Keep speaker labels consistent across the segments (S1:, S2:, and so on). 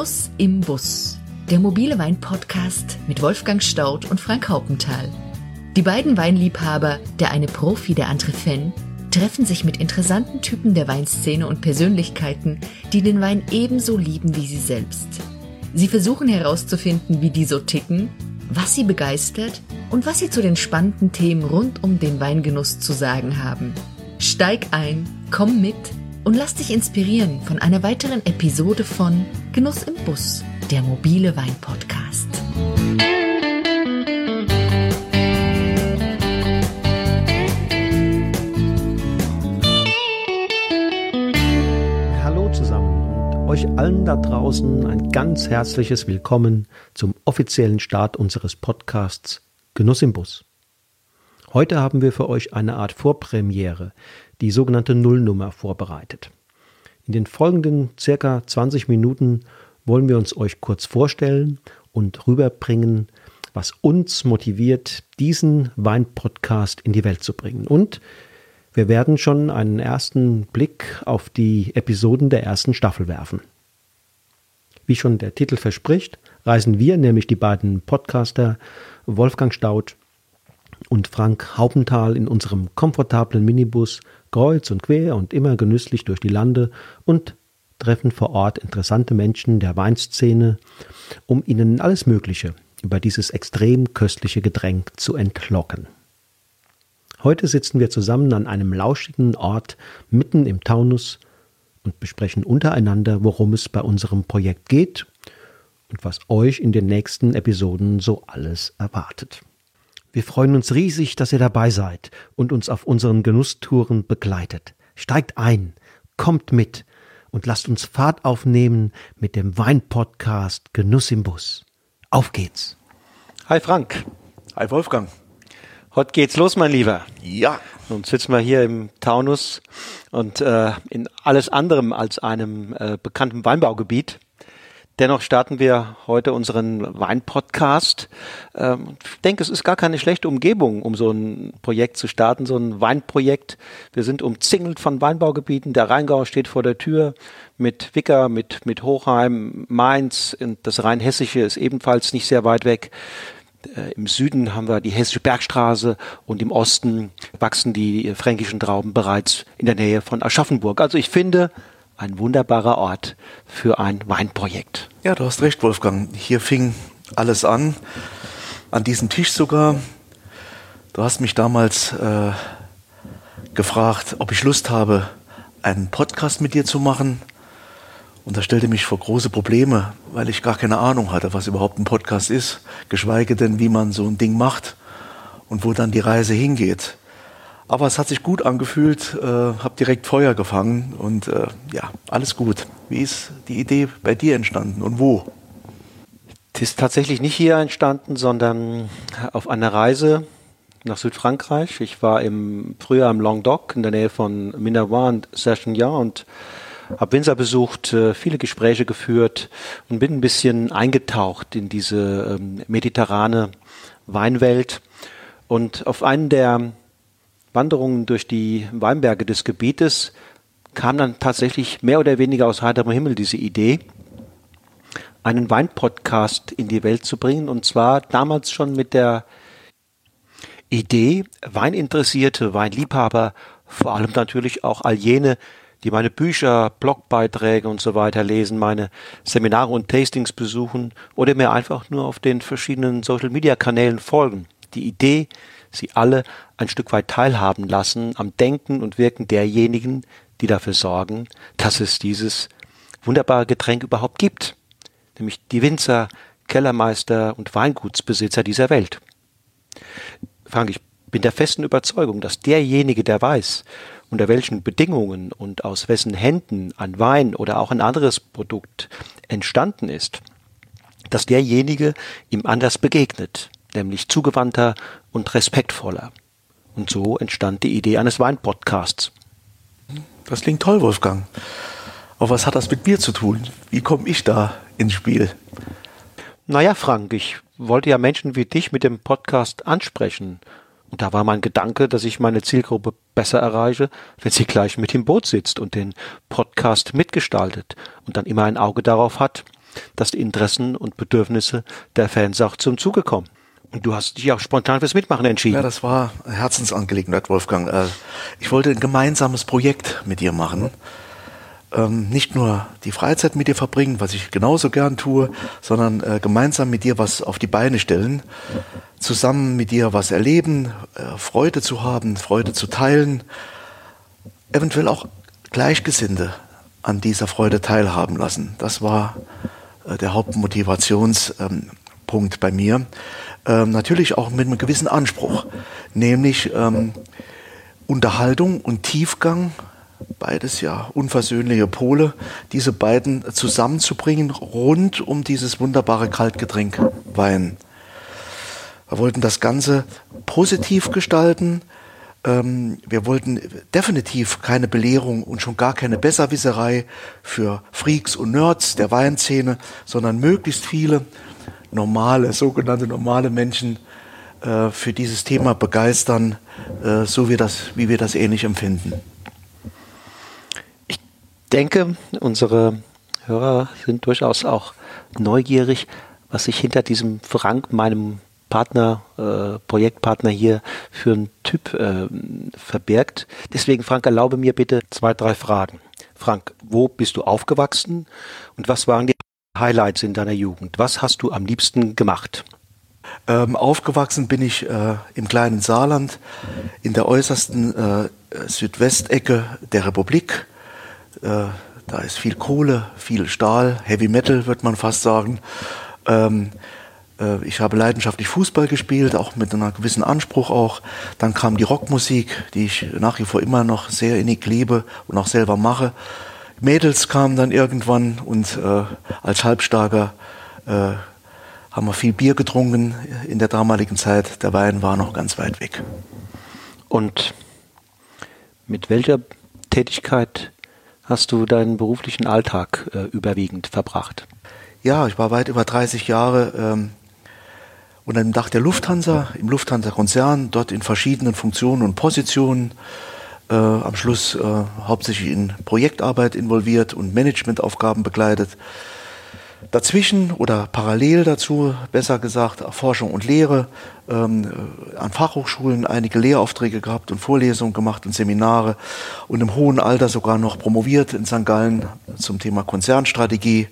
S1: Genuss im Bus. Der mobile Wein-Podcast mit Wolfgang Staudt und Frank Haupenthal. Die beiden Weinliebhaber, der eine Profi, der andere Fan, treffen sich mit interessanten Typen der Weinszene und Persönlichkeiten, die den Wein ebenso lieben wie sie selbst. Sie versuchen herauszufinden, wie die so ticken, was sie begeistert und was sie zu den spannenden Themen rund um den Weingenuss zu sagen haben. Steig ein, komm mit und lass dich inspirieren von einer weiteren Episode von Genuss im Bus, der mobile Wein-Podcast.
S2: Hallo zusammen und euch allen da draußen ein ganz herzliches Willkommen zum offiziellen Start unseres Podcasts Genuss im Bus. Heute haben wir für euch eine Art Vorpremiere, die sogenannte Nullnummer, vorbereitet. In den folgenden circa 20 Minuten wollen wir uns euch kurz vorstellen und rüberbringen, was uns motiviert, diesen Wein-Podcast in die Welt zu bringen. Und wir werden schon einen ersten Blick auf die Episoden der ersten Staffel werfen. Wie schon der Titel verspricht, reisen wir, nämlich die beiden Podcaster Wolfgang Staudt und Frank Haupenthal in unserem komfortablen Minibus kreuz und quer und immer genüsslich durch die Lande und treffen vor Ort interessante Menschen der Weinszene, um ihnen alles Mögliche über dieses extrem köstliche Getränk zu entlocken. Heute sitzen wir zusammen an einem lauschigen Ort mitten im Taunus und besprechen untereinander, worum es bei unserem Projekt geht und was euch in den nächsten Episoden so alles erwartet. Wir freuen uns riesig, dass ihr dabei seid und uns auf unseren Genusstouren begleitet. Steigt ein, kommt mit und lasst uns Fahrt aufnehmen mit dem Weinpodcast Genuss im Bus. Auf geht's.
S3: Hi Frank.
S4: Hi Wolfgang.
S3: Heute geht's los, mein Lieber.
S4: Ja.
S3: Nun sitzen wir hier im Taunus und äh, in alles anderem als einem äh, bekannten Weinbaugebiet. Dennoch starten wir heute unseren Weinpodcast. Ähm, ich denke, es ist gar keine schlechte Umgebung, um so ein Projekt zu starten, so ein Weinprojekt. Wir sind umzingelt von Weinbaugebieten. Der Rheingau steht vor der Tür mit Wicker, mit, mit Hochheim, Mainz. Das Rheinhessische ist ebenfalls nicht sehr weit weg. Äh, Im Süden haben wir die Hessische Bergstraße und im Osten wachsen die fränkischen Trauben bereits in der Nähe von Aschaffenburg. Also ich finde, ein wunderbarer Ort für ein Weinprojekt.
S4: Ja, du hast recht, Wolfgang. Hier fing alles an, an diesem Tisch sogar. Du hast mich damals äh, gefragt, ob ich Lust habe, einen Podcast mit dir zu machen. Und das stellte mich vor große Probleme, weil ich gar keine Ahnung hatte, was überhaupt ein Podcast ist, geschweige denn, wie man so ein Ding macht und wo dann die Reise hingeht. Aber es hat sich gut angefühlt, äh, habe direkt Feuer gefangen und äh, ja, alles gut. Wie ist die Idee bei dir entstanden und wo?
S3: Die ist tatsächlich nicht hier entstanden, sondern auf einer Reise nach Südfrankreich. Ich war im Frühjahr im Languedoc in der Nähe von Minervois und Serchignan und habe Winzer besucht, äh, viele Gespräche geführt und bin ein bisschen eingetaucht in diese ähm, mediterrane Weinwelt. Und auf einen der Wanderungen durch die Weinberge des Gebietes kam dann tatsächlich mehr oder weniger aus heiterem Himmel diese Idee, einen Weinpodcast in die Welt zu bringen. Und zwar damals schon mit der Idee, Weininteressierte, Weinliebhaber, vor allem natürlich auch all jene, die meine Bücher, Blogbeiträge und so weiter lesen, meine Seminare und Tastings besuchen oder mir einfach nur auf den verschiedenen Social-Media-Kanälen folgen. Die Idee, sie alle ein Stück weit teilhaben lassen am Denken und Wirken derjenigen, die dafür sorgen, dass es dieses wunderbare Getränk überhaupt gibt, nämlich die Winzer, Kellermeister und Weingutsbesitzer dieser Welt. Frank, ich bin der festen Überzeugung, dass derjenige, der weiß, unter welchen Bedingungen und aus wessen Händen ein Wein oder auch ein anderes Produkt entstanden ist, dass derjenige ihm anders begegnet, nämlich zugewandter und respektvoller. Und so entstand die Idee eines Weinpodcasts.
S4: Das klingt toll, Wolfgang. Aber was hat das mit mir zu tun? Wie komme ich da ins Spiel?
S3: Naja, Frank, ich wollte ja Menschen wie dich mit dem Podcast ansprechen. Und da war mein Gedanke, dass ich meine Zielgruppe besser erreiche, wenn sie gleich mit im Boot sitzt und den Podcast mitgestaltet und dann immer ein Auge darauf hat, dass die Interessen und Bedürfnisse der Fans auch zum Zuge kommen. Und du hast dich auch spontan fürs Mitmachen entschieden.
S4: Ja, das war Herzensangelegenheit, Wolfgang. Äh, ich wollte ein gemeinsames Projekt mit dir machen. Ähm, nicht nur die Freizeit mit dir verbringen, was ich genauso gern tue, sondern äh, gemeinsam mit dir was auf die Beine stellen, zusammen mit dir was erleben, äh, Freude zu haben, Freude zu teilen, eventuell auch Gleichgesinnte an dieser Freude teilhaben lassen. Das war der Hauptmotivationspunkt bei mir ähm, natürlich auch mit einem gewissen Anspruch, nämlich ähm, Unterhaltung und Tiefgang, beides ja unversöhnliche Pole, diese beiden zusammenzubringen rund um dieses wunderbare Kaltgetränk Wein. Wir wollten das Ganze positiv gestalten. Ähm, wir wollten definitiv keine Belehrung und schon gar keine Besserwisserei für Freaks und Nerds der Weinszene, sondern möglichst viele normale, sogenannte normale Menschen äh, für dieses Thema begeistern, äh, so wie, das, wie wir das ähnlich empfinden.
S3: Ich denke, unsere Hörer sind durchaus auch neugierig, was sich hinter diesem Frank, meinem Partner, äh, Projektpartner hier für einen Typ äh, verbirgt. Deswegen, Frank, erlaube mir bitte zwei, drei Fragen. Frank, wo bist du aufgewachsen und was waren die Highlights in deiner Jugend? Was hast du am liebsten gemacht?
S4: Ähm, aufgewachsen bin ich äh, im kleinen Saarland, in der äußersten äh, Südwestecke der Republik. Äh, da ist viel Kohle, viel Stahl, Heavy Metal, wird man fast sagen. Ähm, äh, ich habe leidenschaftlich Fußball gespielt, auch mit einem gewissen Anspruch auch. Dann kam die Rockmusik, die ich nach wie vor immer noch sehr innig liebe und auch selber mache. Mädels kamen dann irgendwann und äh, als Halbstarker äh, haben wir viel Bier getrunken in der damaligen Zeit. Der Wein war noch ganz weit weg.
S3: Und mit welcher Tätigkeit hast du deinen beruflichen Alltag äh, überwiegend verbracht?
S4: Ja, ich war weit über 30 Jahre ähm, unter dem Dach der Lufthansa, im Lufthansa-Konzern, dort in verschiedenen Funktionen und Positionen äh, am Schluss äh, hauptsächlich in Projektarbeit involviert und Managementaufgaben begleitet. Dazwischen oder parallel dazu, besser gesagt, Forschung und Lehre, ähm, äh, an Fachhochschulen einige Lehraufträge gehabt und Vorlesungen gemacht und Seminare und im hohen Alter sogar noch promoviert in St. Gallen zum Thema Konzernstrategie.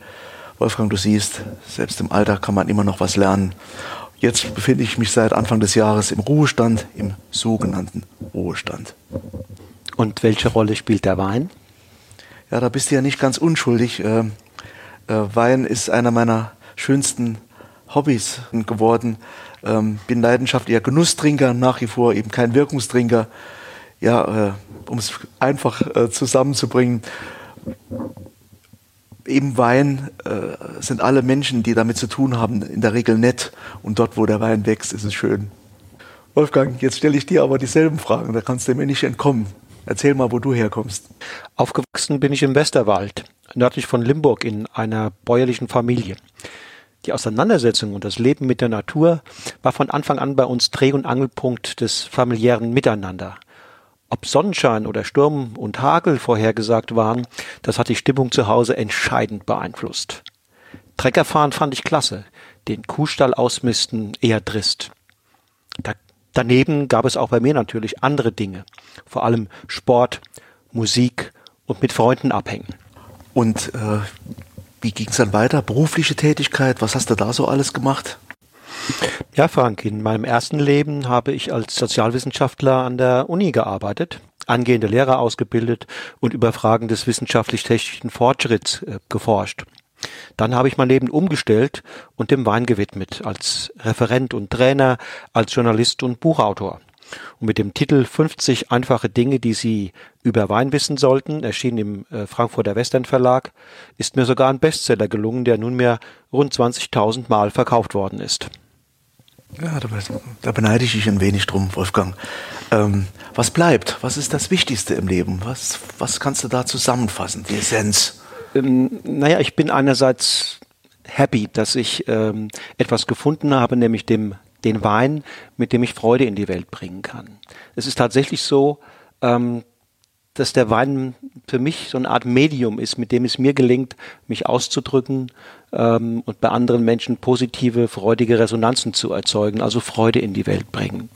S4: Wolfgang, du siehst, selbst im Alter kann man immer noch was lernen. Jetzt befinde ich mich seit Anfang des Jahres im Ruhestand, im sogenannten Ruhestand.
S3: Und welche Rolle spielt der Wein?
S4: Ja, da bist du ja nicht ganz unschuldig. Äh, äh, Wein ist einer meiner schönsten Hobbys geworden. Ähm, bin leidenschaftlicher Genusstrinker, nach wie vor eben kein Wirkungstrinker. Ja, äh, um es einfach äh, zusammenzubringen. Eben Wein äh, sind alle Menschen, die damit zu tun haben, in der Regel nett. Und dort, wo der Wein wächst, ist es schön. Wolfgang, jetzt stelle ich dir aber dieselben Fragen, da kannst du mir nicht entkommen. Erzähl mal, wo du herkommst.
S3: Aufgewachsen bin ich im Westerwald, nördlich von Limburg in einer bäuerlichen Familie. Die Auseinandersetzung und das Leben mit der Natur war von Anfang an bei uns Dreh- und Angelpunkt des familiären Miteinander. Ob Sonnenschein oder Sturm und Hagel vorhergesagt waren, das hat die Stimmung zu Hause entscheidend beeinflusst. Treckerfahren fand ich klasse, den Kuhstall ausmisten eher trist. Da Daneben gab es auch bei mir natürlich andere Dinge, vor allem Sport, Musik und mit Freunden abhängen.
S4: Und äh, wie ging es dann weiter? Berufliche Tätigkeit, was hast du da so alles gemacht?
S3: Ja, Frank, in meinem ersten Leben habe ich als Sozialwissenschaftler an der Uni gearbeitet, angehende Lehrer ausgebildet und über Fragen des wissenschaftlich-technischen Fortschritts äh, geforscht. Dann habe ich mein Leben umgestellt und dem Wein gewidmet, als Referent und Trainer, als Journalist und Buchautor. Und mit dem Titel 50 einfache Dinge, die Sie über Wein wissen sollten, erschienen im äh, Frankfurter Western Verlag, ist mir sogar ein Bestseller gelungen, der nunmehr rund 20.000 Mal verkauft worden ist.
S4: Ja, da, da, beneide ich dich ein wenig drum, Wolfgang. Ähm, was bleibt? Was ist das Wichtigste im Leben? Was, was kannst du da zusammenfassen, die Essenz?
S3: Ähm, naja, ich bin einerseits happy, dass ich ähm, etwas gefunden habe, nämlich dem, den Wein, mit dem ich Freude in die Welt bringen kann. Es ist tatsächlich so, ähm, dass der Wein für mich so eine Art Medium ist, mit dem es mir gelingt, mich auszudrücken ähm, und bei anderen Menschen positive, freudige Resonanzen zu erzeugen, also Freude in die Welt bringen.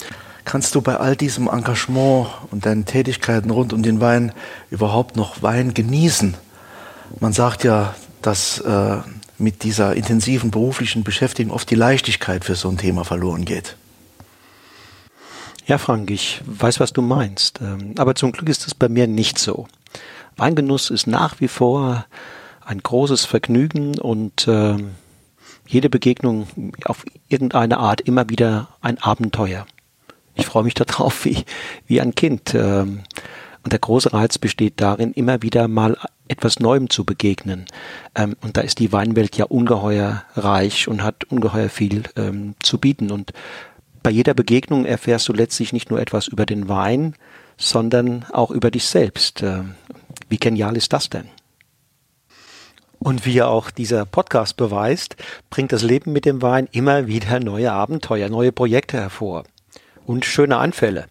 S4: Kannst du bei all diesem Engagement und deinen Tätigkeiten rund um den Wein überhaupt noch Wein genießen? Man sagt ja, dass äh, mit dieser intensiven beruflichen Beschäftigung oft die Leichtigkeit für so ein Thema verloren geht.
S3: Ja, Frank, ich weiß, was du meinst. Ähm, aber zum Glück ist es bei mir nicht so. Weingenuss ist nach wie vor ein großes Vergnügen und äh, jede Begegnung auf irgendeine Art immer wieder ein Abenteuer. Ich freue mich darauf wie, wie ein Kind. Ähm, und der große Reiz besteht darin, immer wieder mal etwas Neuem zu begegnen. Ähm, und da ist die Weinwelt ja ungeheuer reich und hat ungeheuer viel ähm, zu bieten. Und bei jeder Begegnung erfährst du letztlich nicht nur etwas über den Wein, sondern auch über dich selbst. Äh, wie genial ist das denn? Und wie ja auch dieser Podcast beweist, bringt das Leben mit dem Wein immer wieder neue Abenteuer, neue Projekte hervor. Und schöne Anfälle,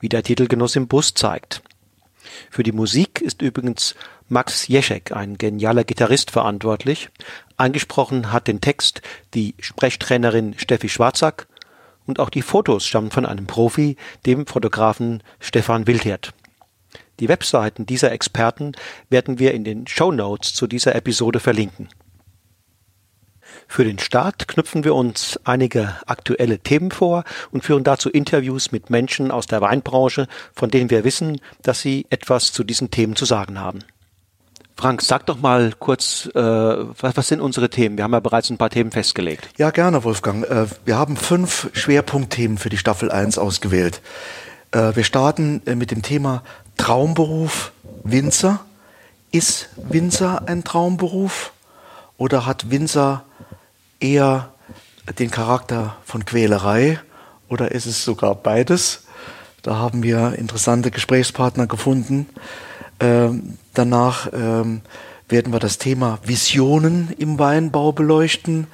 S3: wie der Titelgenuss im Bus zeigt. Für die Musik ist übrigens Max Jeschek, ein genialer Gitarrist, verantwortlich. Angesprochen hat den Text die Sprechtrainerin Steffi Schwarzack und auch die Fotos stammen von einem Profi, dem Fotografen Stefan Wildhert. Die Webseiten dieser Experten werden wir in den Show Notes zu dieser Episode verlinken. Für den Start knüpfen wir uns einige aktuelle Themen vor und führen dazu Interviews mit Menschen aus der Weinbranche, von denen wir wissen, dass sie etwas zu diesen Themen zu sagen haben. Frank, sag doch mal kurz, äh, was, was, sind unsere Themen? Wir haben ja bereits ein paar Themen festgelegt.
S4: Ja, gerne, Wolfgang. Äh, wir haben fünf Schwerpunktthemen für die Staffel 1 ausgewählt. Äh, wir starten äh, mit dem Thema Traumberuf Winzer. Ist Winzer ein Traumberuf oder hat Winzer eher den Charakter von Quälerei oder ist es sogar beides? Da haben wir interessante Gesprächspartner gefunden. Ähm, danach ähm, werden wir das Thema Visionen im Weinbau beleuchten.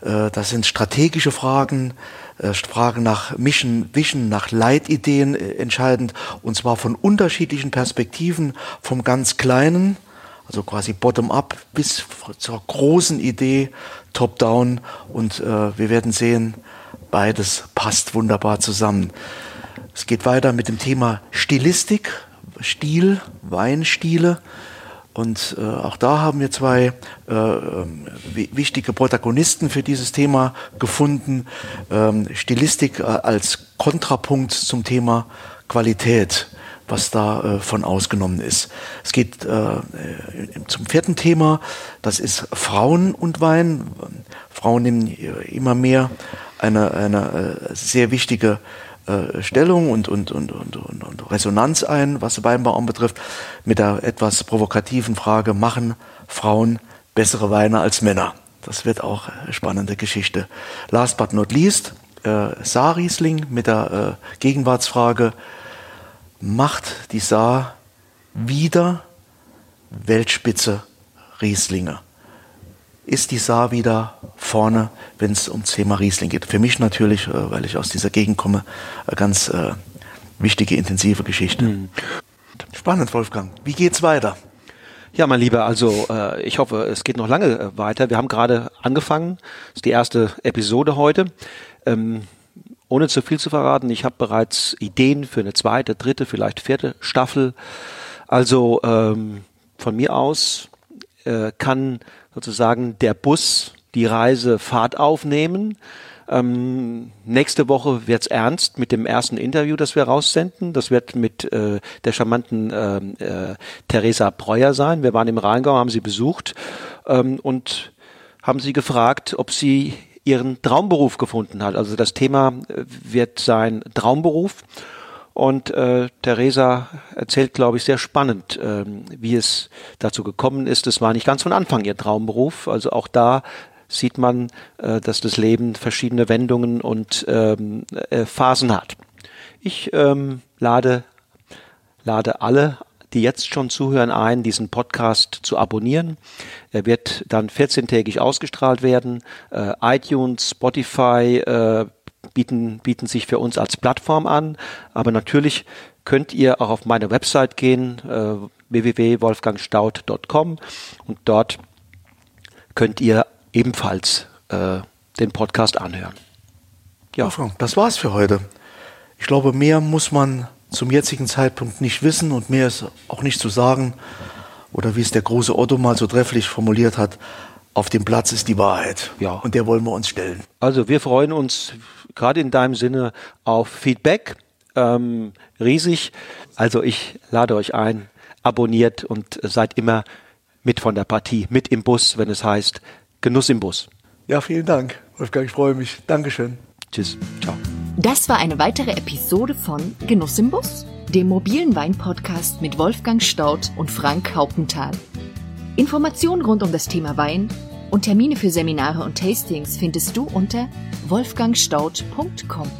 S4: Äh, das sind strategische Fragen, äh, Fragen nach Mission, Vision, nach Leitideen äh, entscheidend, und zwar von unterschiedlichen Perspektiven, vom ganz Kleinen, also quasi bottom-up, bis zur großen Idee, top-down. Und äh, wir werden sehen, beides passt wunderbar zusammen. Es geht weiter mit dem Thema Stilistik, Stil, Weinstile. Und äh, auch da haben wir zwei äh, ähm, wichtige Protagonisten für dieses Thema gefunden. Ähm, Stilistik äh, als Kontrapunkt zum Thema Qualität, was da äh, von ausgenommen ist. Es geht äh, zum vierten Thema, das ist Frauen und Wein. Frauen nehmen immer mehr eine, eine äh, sehr wichtige äh, Stellung und, und, und, und, und Resonanz ein, was Weinbau anbetrifft, mit der etwas provokativen Frage, machen Frauen bessere Weine als Männer? Das wird auch eine spannende Geschichte. Last but not least, äh, Saar-Riesling mit der äh, Gegenwartsfrage, macht die Saar wieder Weltspitze Rieslinge? ist die Saar wieder vorne, wenn es ums Thema Riesling geht. Für mich natürlich, äh, weil ich aus dieser Gegend komme, eine ganz äh, wichtige, intensive Geschichte. Mhm. Spannend, Wolfgang. Wie geht's weiter?
S3: Ja, mein Lieber, also äh, ich hoffe, es geht noch lange äh, weiter. Wir haben gerade angefangen. Das ist die erste Episode heute. Ähm, ohne zu viel zu verraten, ich habe bereits Ideen für eine zweite, dritte, vielleicht vierte Staffel. Also ähm, von mir aus äh, kann sozusagen der Bus die Reise Fahrt aufnehmen. Ähm, nächste Woche wird's ernst mit dem ersten Interview, das wir raussenden. Das wird mit äh, der charmanten äh, äh, Theresa Breuer sein. Wir waren im Rheingau, haben sie besucht ähm, und haben sie gefragt, ob sie ihren Traumberuf gefunden hat. Also das Thema äh, wird sein Traumberuf. Und äh, Theresa erzählt, glaube ich, sehr spannend, ähm, wie es dazu gekommen ist. Es war nicht ganz von Anfang ihr Traumberuf. Also auch da sieht man, äh, dass das Leben verschiedene Wendungen und ähm, äh, Phasen hat. Ich ähm, lade, lade alle, die jetzt schon zuhören, ein, diesen Podcast zu abonnieren. Er wird dann 14-tägig ausgestrahlt werden. Äh, iTunes, Spotify, äh, bieten, bieten sich für uns als Plattform an. Aber natürlich könnt ihr auch auf meine Website gehen, äh, www.wolfgangstaud.com und dort könnt ihr ebenfalls äh, den Podcast anhören.
S4: Ja, Frank, das war's für heute. Ich glaube, mehr muss man zum jetzigen Zeitpunkt nicht wissen und mehr ist auch nicht zu sagen. Oder wie es der große Otto mal so trefflich formuliert hat, auf dem Platz ist die Wahrheit. Ja. Und der wollen wir uns stellen.
S3: Also wir freuen uns gerade in deinem Sinne auf Feedback. Ähm, riesig. Also ich lade euch ein, abonniert und seid immer mit von der Partie, mit im Bus, wenn es heißt Genuss im Bus.
S4: Ja, vielen Dank, Wolfgang, ich freue mich. Dankeschön.
S3: Tschüss. Ciao.
S1: Das war eine weitere Episode von Genuss im Bus, dem mobilen Wein-Podcast mit Wolfgang Staudt und Frank Hauptenthal. Informationen rund um das Thema Wein und Termine für Seminare und Tastings findest du unter wolfgangstaudt.com.